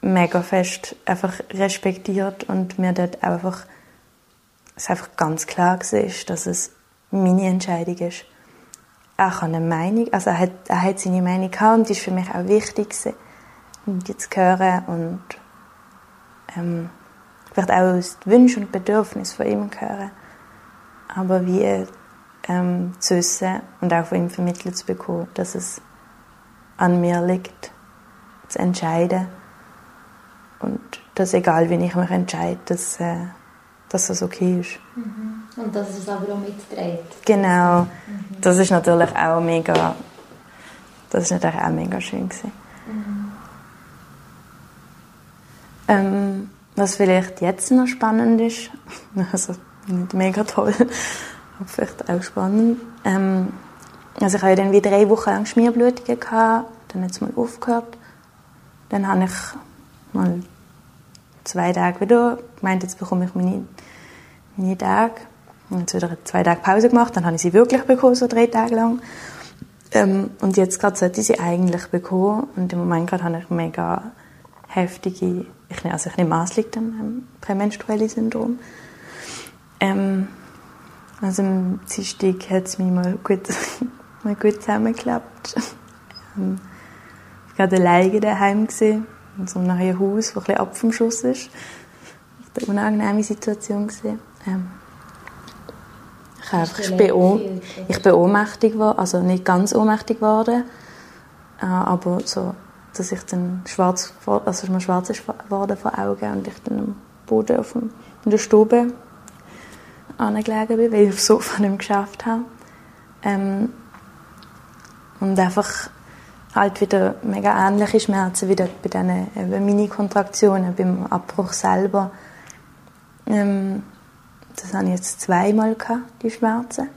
Speaker 2: mega fest einfach respektiert und mir dort einfach es einfach ganz klar war, dass es meine Entscheidung ist. Er hat eine Meinung, also er hat, er hat seine Meinung gehabt und die ist für mich auch wichtig die zu hören und ähm, vielleicht auch die Wünsche und Bedürfnisse von ihm hören. Aber wie ähm, zu wissen und auch von ihm vermittelt zu bekommen, dass es an mir liegt, zu entscheiden und dass egal, wie ich mich entscheide, dass, äh, dass das okay ist.
Speaker 1: Mhm. Und dass es aber auch mitträgt.
Speaker 2: Genau, mhm. das ist natürlich auch mega, das ist natürlich auch mega schön gewesen. Mhm. Ähm, was vielleicht jetzt noch spannend ist, (laughs) also nicht mega toll, (laughs) aber vielleicht auch spannend. Ähm, also ich hatte dann wie drei Wochen lang Schmierblutungen gehabt, dann hat es mal aufgehört. Dann habe ich mal zwei Tage wieder gemeint, jetzt bekomme ich meine, meine Tage. Und jetzt wieder zwei Tage Pause gemacht, dann habe ich sie wirklich bekommen, so drei Tage lang. Ähm, und jetzt gerade sollte ich sie eigentlich bekommen. Und im Moment gerade habe ich mega heftige, ich, also ich nehme es liegt am prämenstruelle Syndrom. Ähm, also am Dienstag hat es mich mal gut, (laughs) mal gut zusammengeklappt. (laughs) ähm, ich war gerade alleine daheim gesehen in so einem neuen Haus, das ein bisschen ab vom Schuss ist. Das war eine unangenehme Situation. Ähm, ich, einfach, ich, bin ohm, ich bin ohnmächtig geworden, also nicht ganz ohnmächtig geworden, äh, aber so, dass ich dann schwarz, also mir schwarz geworden vor Augen und ich dann am Boden auf dem, in der Stube angelegen bin, weil ich aufs Sofa nicht mehr geschafft habe. Ähm, und einfach halt wieder mega ähnliche Schmerzen wie bei diesen Mini-Kontraktionen, beim Abbruch selber. Ähm, das hatte ich jetzt zweimal, gehabt, die Schmerzen.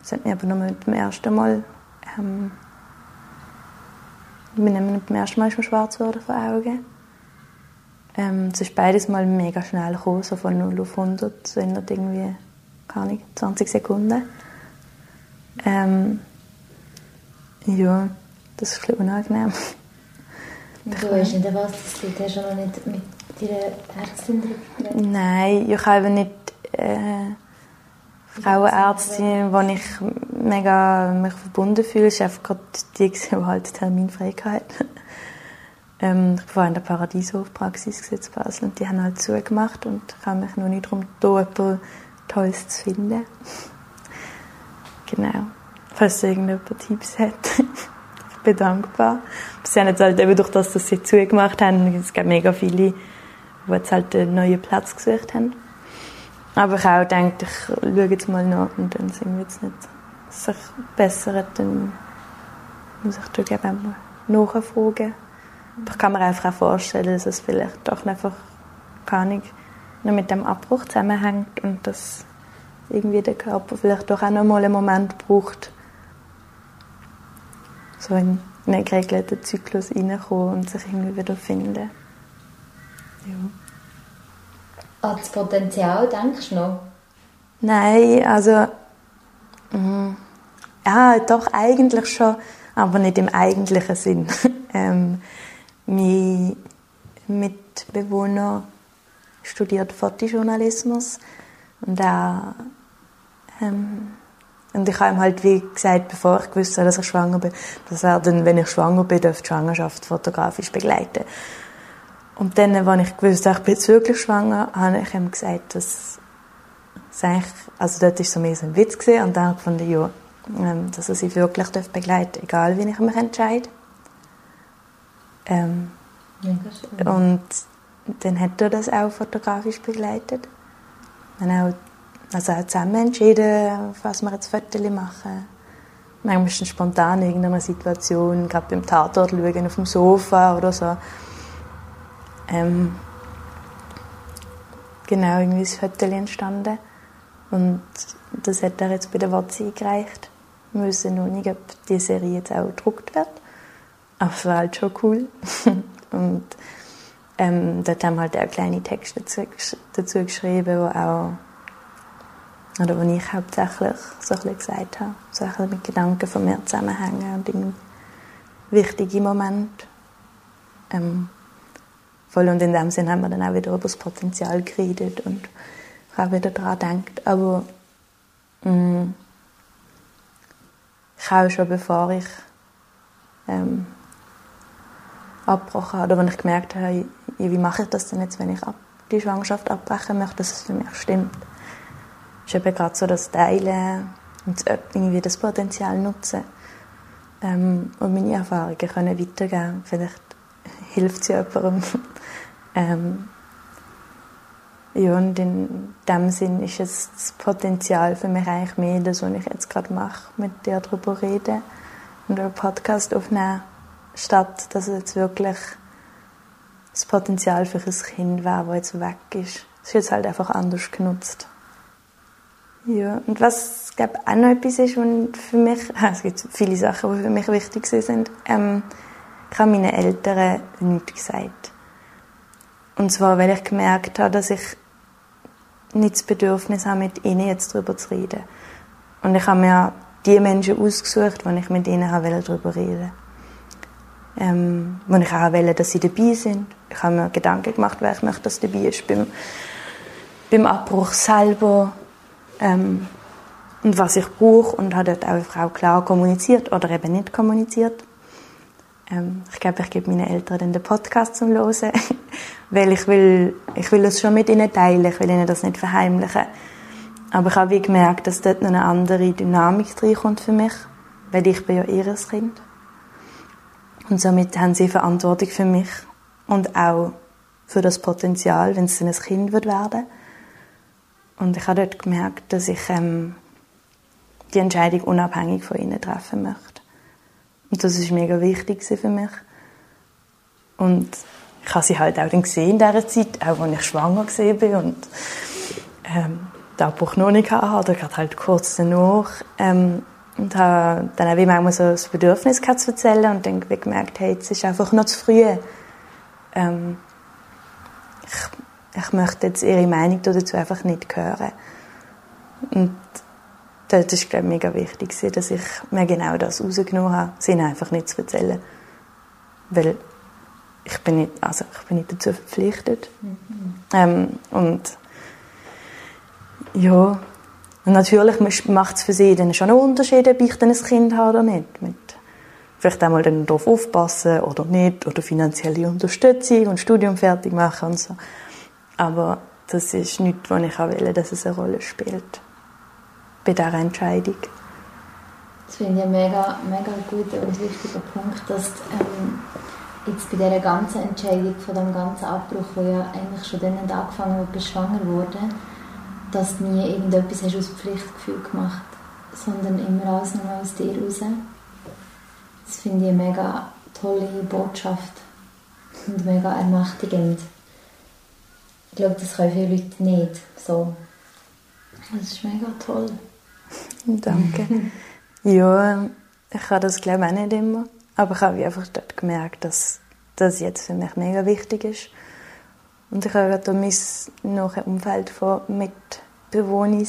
Speaker 2: Das hat mir aber nur mit dem ersten Mal... Ähm, ich bin nicht beim ersten Mal ist schwarz geworden vor Augen. Ähm, es ist beides mal mega schnell gekommen, so von 0 auf 100, so in irgendwie keine Ahnung, 20 Sekunden. Ähm, ja, das ist ein bisschen unangenehm.
Speaker 1: du weißt nicht, was das liegt? Hast du noch nicht mit deiner Ärztin darüber
Speaker 2: Nein, ich habe nicht äh, Frauenärztin, wo ich mega mich verbunden fühle. Es ist einfach gerade die, die (laughs) halt Terminfrei hatte. ähm, ich war in der Paradieshof-Praxis in Basel und die haben halt zugemacht und ich habe mich noch nicht darum getan, Tolles zu finden. Genau. Falls irgendjemand Tipps hat, (laughs) bin. Sie haben jetzt halt eben durch das, dass sie zugemacht haben, es gibt mega viele, die jetzt halt einen neuen Platz gesucht haben. Aber ich auch denke, ich schaue jetzt mal nach und dann sind wir jetzt nicht sich bessert, dann muss ich da gerne mal nachfragen. Aber ich kann mir einfach auch vorstellen, dass es vielleicht doch einfach gar nicht noch mit dem Abbruch zusammenhängt und dass irgendwie der Körper vielleicht doch auch noch mal einen Moment braucht, so in einen geregelten Zyklus reinkommen und sich irgendwie wieder finden. Ja.
Speaker 1: An das Potenzial denkst du noch?
Speaker 2: Nein, also mh, ja, doch eigentlich schon, aber nicht im eigentlichen Sinn. (laughs) ähm, mein Mitbewohner studiert Fotojournalismus und er ähm, und ich habe ihm halt wie gesagt, bevor ich gewusst habe, dass ich schwanger bin, dass er dann, wenn ich schwanger bin, die Schwangerschaft fotografisch begleiten. Und dann, als ich gewusst habe, ich bin jetzt wirklich schwanger, habe ich ihm gesagt, dass es eigentlich, also dort war so mehr so ein Witz gewesen, und dann habe ich ja, ähm, dass er sie wirklich begleiten darf, egal wie ich mich entscheide. Ähm, ja, und dann hat er das auch fotografisch begleitet. Dann auch also auch zusammen entschieden, was wir jetzt Fotos machen. Manchmal ist es spontan in irgendeiner Situation, gerade beim Tatort schauen, auf dem Sofa oder so. Ähm, genau, irgendwie ist Foto entstanden. Und das hat er jetzt bei der WhatsApp eingereicht. Wir wissen noch nicht, ob die Serie jetzt auch gedruckt wird. Aber es war halt schon cool. (laughs) und ähm, dort haben wir halt auch kleine Texte dazu, dazu geschrieben, wo auch oder wo ich hauptsächlich so ein gesagt habe, so ein mit Gedanken von mir zusammenhängen und in wichtige Momente. Ähm, voll. Und in dem Sinn haben wir dann auch wieder über das Potenzial geredet und ich habe wieder daran gedacht, aber mh, mm, ich habe schon bevor ich ähm, abgebrochen habe, oder wenn ich gemerkt habe, wie mache ich das denn jetzt, wenn ich ab, die Schwangerschaft abbrechen möchte, dass es für mich stimmt ist eben gerade so das Teilen und irgendwie das Potenzial nutzen ähm, und meine Erfahrungen können weitergeben. Vielleicht hilft es jemandem. (laughs) ähm, ja, und in dem Sinn ist es das Potenzial für mich eigentlich mehr das, was ich jetzt gerade mache, mit dir darüber reden und einen Podcast aufnehmen, statt dass es jetzt wirklich das Potenzial für ein Kind wäre, das jetzt weg ist. Es ist jetzt halt einfach anders genutzt. Ja, und was glaube auch noch etwas ist, und für mich, (laughs) es gibt viele Sachen, die für mich wichtig sind, ähm, ich habe meinen Eltern nichts gesagt. Und zwar, weil ich gemerkt habe, dass ich nicht das Bedürfnis habe, mit ihnen jetzt darüber zu reden. Und ich habe mir die Menschen ausgesucht, die ich mit ihnen darüber reden wollte. Ähm, wo ich auch wollte, dass sie dabei sind. Ich habe mir Gedanken gemacht, wer ich möchte, dass dabei ist beim, beim Abbruch selber ähm, und was ich brauche und hat dort auch Frau klar kommuniziert oder eben nicht kommuniziert. Ähm, ich glaube, ich gebe meinen Eltern dann den Podcast zum Hören, (laughs) weil ich will, ich will das schon mit ihnen teilen, ich will ihnen das nicht verheimlichen. Aber ich habe wie gemerkt, dass dort eine andere Dynamik reinkommt für mich, weil ich bin ja ihr Kind. Und somit haben sie Verantwortung für mich und auch für das Potenzial, wenn es ein Kind wird werden und ich habe dort gemerkt, dass ich ähm, die Entscheidung unabhängig von ihnen treffen möchte. Und das ist mega wichtig für mich. Und ich habe sie halt auch dann gesehen in dieser Zeit, auch als ich schwanger war und ähm, den Abbruch noch nicht hatte, oder gerade halt kurz danach. Ähm, und habe dann auch manchmal so das Bedürfnis gehabt zu erzählen und dann gemerkt, hey, jetzt ist einfach noch zu früh. Ähm, ich ich möchte jetzt ihre Meinung dazu einfach nicht hören. Und das ist, glaube ich, mega wichtig, dass ich mir genau das rausgenommen habe, sie einfach nicht zu erzählen. Weil ich bin nicht, also ich bin nicht dazu verpflichtet. Mhm. Ähm, und ja, und natürlich macht es für sie dann schon einen Unterschied, ob ich dann ein Kind habe oder nicht. Mit vielleicht einmal dann darauf aufpassen oder nicht, oder finanzielle Unterstützung und Studium fertig machen und so. Aber das ist nichts, was ich will, dass es eine Rolle spielt bei dieser Entscheidung.
Speaker 1: Das finde ich ein mega, mega guter und wichtiger Punkt, dass ähm, jetzt bei dieser ganzen Entscheidung von dem ganzen Abbruch, wo ja eigentlich schon dann angefangen hat, bis schwanger wurde, dass du nie irgendetwas hast aus Pflichtgefühl gemacht sondern immer alles nur aus dir raus. Das finde ich eine mega tolle Botschaft und mega ermächtigend. Ich glaube, das können viele Leute nicht. So. Das ist mega toll.
Speaker 2: Danke. (laughs) ja, ich habe das glaube ich auch nicht immer. Aber ich habe einfach dort gemerkt, dass das jetzt für mich mega wichtig ist. Und ich habe gerade mein noch ein Umfeld von Mitbewohnern,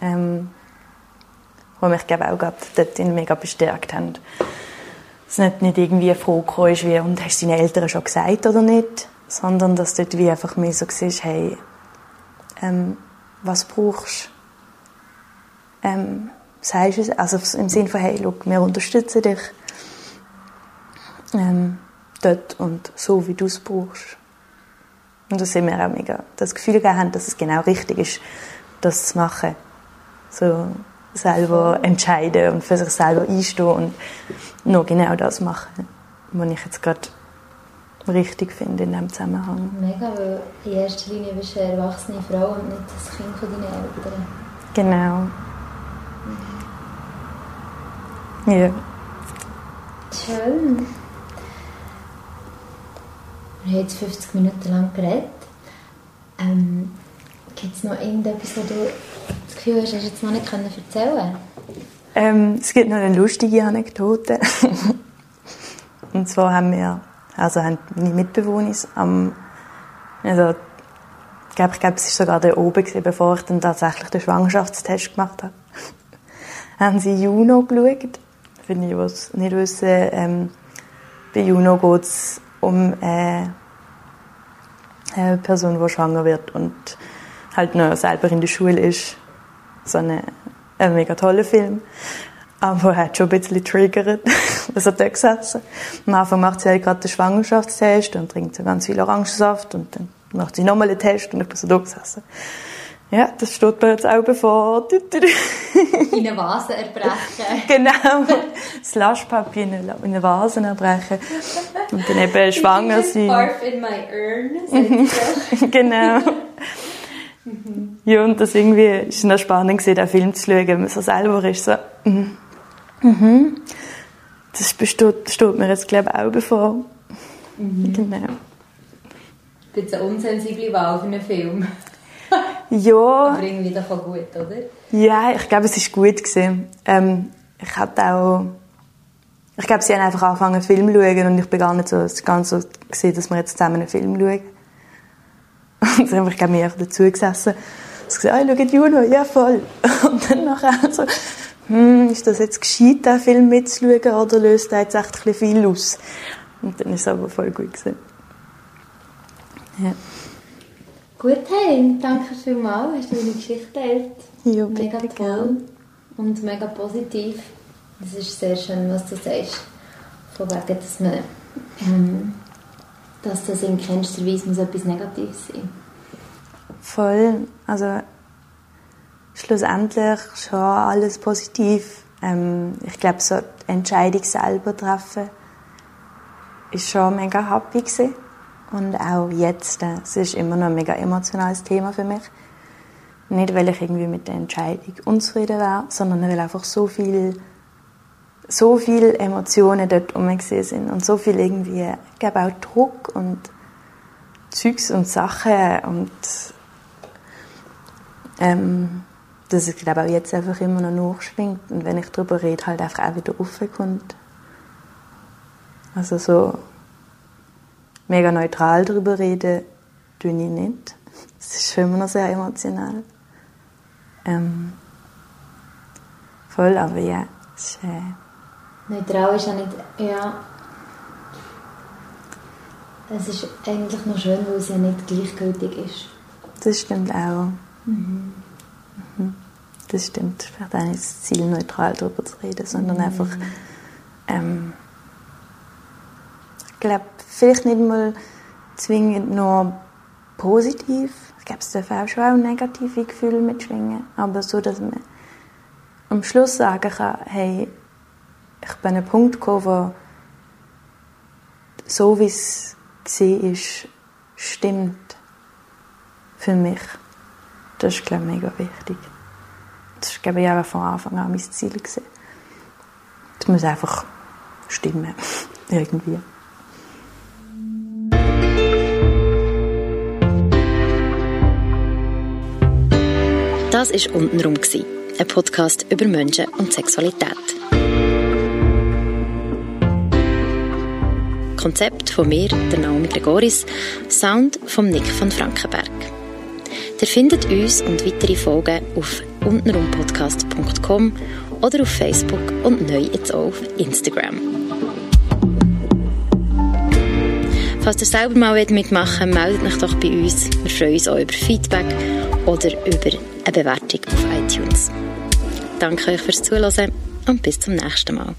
Speaker 2: ähm, die mich glaube auch gerade dort mega bestärkt haben. Dass es nicht, nicht irgendwie eine Frage ist, wie, und hast du deinen Eltern schon gesagt oder nicht? Sondern dass dort wie einfach mehr so war, hey, ähm, was brauchst du? Ähm, sagst es, also im Sinne von, hey, look, wir unterstützen dich ähm, dort und so, wie du es brauchst. Und da sind wir auch mega das Gefühl haben, dass es genau richtig ist, das zu machen. So selber entscheiden und für sich selber einstehen und nur genau das machen, was ich jetzt gerade richtig finde in diesem Zusammenhang.
Speaker 1: Mega, weil in erster Linie bist du eine erwachsene Frau und nicht das Kind von deinen Eltern.
Speaker 2: Genau. Ja.
Speaker 1: Schön. Wir haben jetzt 50 Minuten lang geredet. Ähm, Gibt es noch irgendetwas, wo du das Gefühl hast, hast du jetzt noch nicht können erzählen
Speaker 2: Ähm, es gibt noch eine lustige Anekdote. (laughs) Und zwar haben wir, also haben meine Mitbewohner am, also, ich glaube, ich glaube, es war sogar der oben, gewesen, bevor ich dann tatsächlich den Schwangerschaftstest gemacht habe. (laughs) haben sie Juno geschaut. Für die, die es nicht wissen, ähm, bei Juno geht es um äh, eine Person, die schwanger wird und halt noch selber in der Schule ist. So ein mega toller Film. Aber er hat schon ein bisschen triggert, dass (laughs) er da gesessen Am Anfang macht sie halt gerade den Schwangerschaftstest und trinkt so ganz viel Orangensaft und dann macht sie nochmal einen Test und ich bin so da gesessen. Ja, das steht mir jetzt auch bevor.
Speaker 1: Deine (laughs) Vase erbrechen. (laughs)
Speaker 2: genau. Das Laschpapier in eine Vase erbrechen. Und dann eben schwanger sein.
Speaker 1: Barf in my urn,
Speaker 2: genau. Ja, und das irgendwie ist es noch spannend den Film zu schauen, wenn man so selber ist, so, mhm. Mhm. Das besteht, steht mir jetzt, glaube ich, auch bevor. Mhm. Genau.
Speaker 1: Ein bisschen unsensible Wahl für einen Film. (laughs)
Speaker 2: Ja.
Speaker 1: Aber irgendwie doch auch gut, oder?
Speaker 2: Ja, ich glaube, es war gut. Gewesen. Ähm, ich hatte auch... Ich glaube, sie haben einfach angefangen, Film zu schauen und ich bin gar nicht so, es nicht so gesehen, dass wir jetzt zusammen einen Film schauen. (laughs) Und dann habe ich, glaube ich, dazu gesessen und gesagt, ah, schau Juno, ja voll. (laughs) Und dann nachher so, hm, ist das jetzt gescheit, den Film mitzuschauen oder löst der jetzt echt ein viel aus? Und dann ist es aber voll gut gewesen. Ja.
Speaker 1: Gut, hey, danke vielmals, hast du deine Geschichte geteilt.
Speaker 2: Ja,
Speaker 1: mega
Speaker 2: bitte
Speaker 1: toll
Speaker 2: gern.
Speaker 1: und mega positiv. Es ist sehr schön, was du sagst. Von wegen, dass man, ähm, dass das in keinster Weise muss etwas Negatives sein.
Speaker 2: Voll. Also schlussendlich schon alles positiv. Ähm, ich glaube, so die Entscheidung selber treffen ist schon mega happy gewesen. Und auch jetzt, äh, es ist immer noch ein mega emotionales Thema für mich. Nicht, weil ich irgendwie mit der Entscheidung unzufrieden war, sondern weil einfach so viel, so viele Emotionen dort umgesehen sind und so viel irgendwie, ich glaube auch Druck und Zeugs und Sachen und ähm, dass ich glaube auch jetzt einfach immer noch nachschwingt und wenn ich darüber rede, halt einfach auch wieder raufkommt. Also so mega neutral darüber reden, tue ich nicht. Es ist immer noch sehr emotional. Ähm, voll, aber ja, es ist, äh,
Speaker 1: Neutral ist ja nicht, ja. Es ist eigentlich noch schön, weil es ja nicht gleichgültig ist.
Speaker 2: das stimmt auch. Mhm. Das stimmt. Vielleicht auch nicht das Ziel, neutral darüber zu reden, sondern einfach, ähm, ich glaube, vielleicht nicht mal zwingend nur positiv. Ich glaube, es dürfen auch schon auch negative Gefühle mitschwingen. Aber so, dass man am Schluss sagen kann, hey, ich bin an einen Punkt gekommen, wo so wie es gesehen ist, stimmt für mich. Das ist, glaube ich, mega wichtig. Das war, auch von Anfang an mein Ziel. Das muss einfach stimmen. (laughs) Irgendwie.
Speaker 3: Das war «Untenrum», ein Podcast über Menschen und Sexualität. Konzept von mir, der Naomi Gregoris, Sound von Nick von Frankenberg. Ihr findet uns und weitere Folgen auf untenrumpodcast.com oder auf Facebook und neu jetzt auch auf Instagram. Falls ihr selber mal mitmachen wollt, meldet euch doch bei uns. Wir freuen uns auch über Feedback oder über eine Bewertung auf iTunes. Danke euch fürs Zuhören und bis zum nächsten Mal.